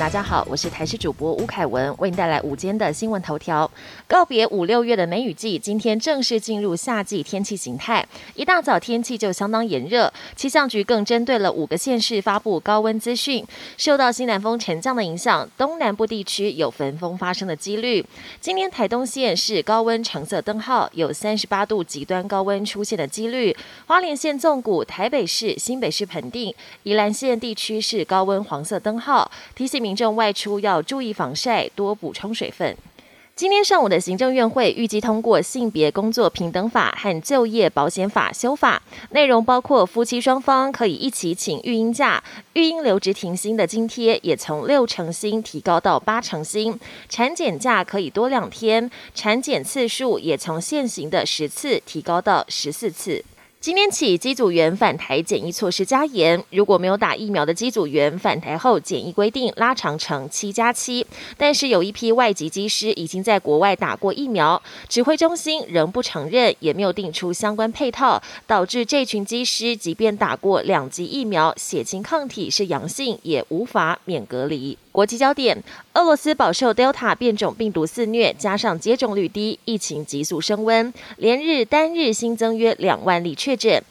大家好，我是台视主播吴凯文，为您带来午间的新闻头条。告别五六月的梅雨季，今天正式进入夏季天气形态。一大早天气就相当炎热，气象局更针对了五个县市发布高温资讯。受到西南风沉降的影响，东南部地区有焚风发生的几率。今天台东县是高温橙色灯号，有三十八度极端高温出现的几率。花莲县纵谷、台北市、新北市盆地、宜兰县地区是高温黄色灯号。提醒民众外出要注意防晒，多补充水分。今天上午的行政院会预计通过性别工作平等法和就业保险法修法，内容包括夫妻双方可以一起请育婴假，育婴留职停薪的津贴也从六成薪提高到八成薪，产检假可以多两天，产检次数也从现行的十次提高到十四次。今天起，机组员返台检疫措施加严。如果没有打疫苗的机组员返台后，检疫规定拉长成七加七。但是有一批外籍机师已经在国外打过疫苗，指挥中心仍不承认，也没有定出相关配套，导致这群机师即便打过两剂疫苗，血清抗体是阳性，也无法免隔离。国际焦点：俄罗斯饱受 Delta 变种病毒肆虐，加上接种率低，疫情急速升温，连日单日新增约两万例确诊。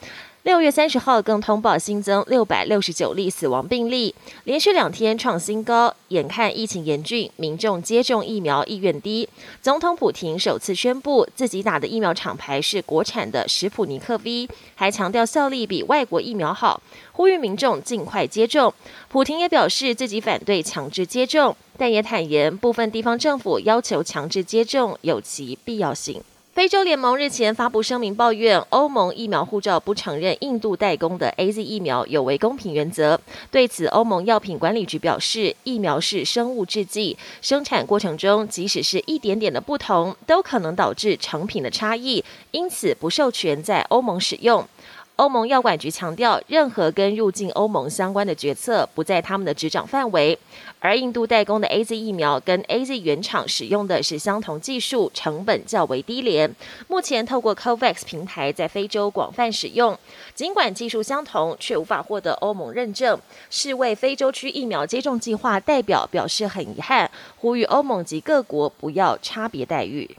六月三十号更通报新增六百六十九例死亡病例，连续两天创新高。眼看疫情严峻，民众接种疫苗意愿低，总统普廷首次宣布自己打的疫苗厂牌是国产的史普尼克 V，还强调效力比外国疫苗好，呼吁民众尽快接种。普廷也表示自己反对强制接种，但也坦言部分地方政府要求强制接种有其必要性。非洲联盟日前发布声明，抱怨欧盟疫苗护照不承认印度代工的 A Z 疫苗有违公平原则。对此，欧盟药品管理局表示，疫苗是生物制剂，生产过程中即使是一点点的不同，都可能导致成品的差异，因此不授权在欧盟使用。欧盟药管局强调，任何跟入境欧盟相关的决策不在他们的执掌范围。而印度代工的 A Z 疫苗跟 A Z 原厂使用的是相同技术，成本较为低廉。目前透过 COVAX 平台在非洲广泛使用，尽管技术相同，却无法获得欧盟认证。世卫非洲区疫苗接种计划代表表示很遗憾，呼吁欧盟及各国不要差别待遇。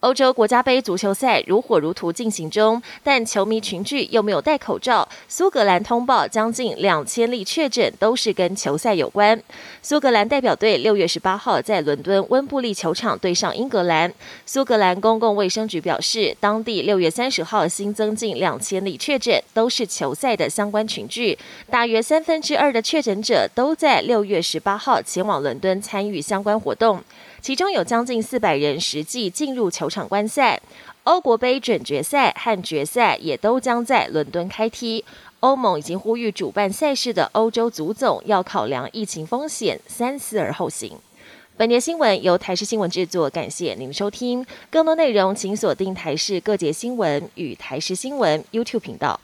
欧洲国家杯足球赛如火如荼进行中，但球迷群聚又没有戴口罩。苏格兰通报将近两千例确诊，都是跟球赛有关。苏格兰代表队六月十八号在伦敦温布利球场对上英格兰。苏格兰公共卫生局表示，当地六月三十号新增近两千例确诊，都是球赛的相关群聚。大约三分之二的确诊者都在六月十八号前往伦敦参与相关活动。其中有将近四百人实际进入球场观赛。欧国杯准决赛和决赛也都将在伦敦开踢。欧盟已经呼吁主办赛事的欧洲足总要考量疫情风险，三思而后行。本节新闻由台视新闻制作，感谢您的收听。更多内容请锁定台视各节新闻与台视新闻 YouTube 频道。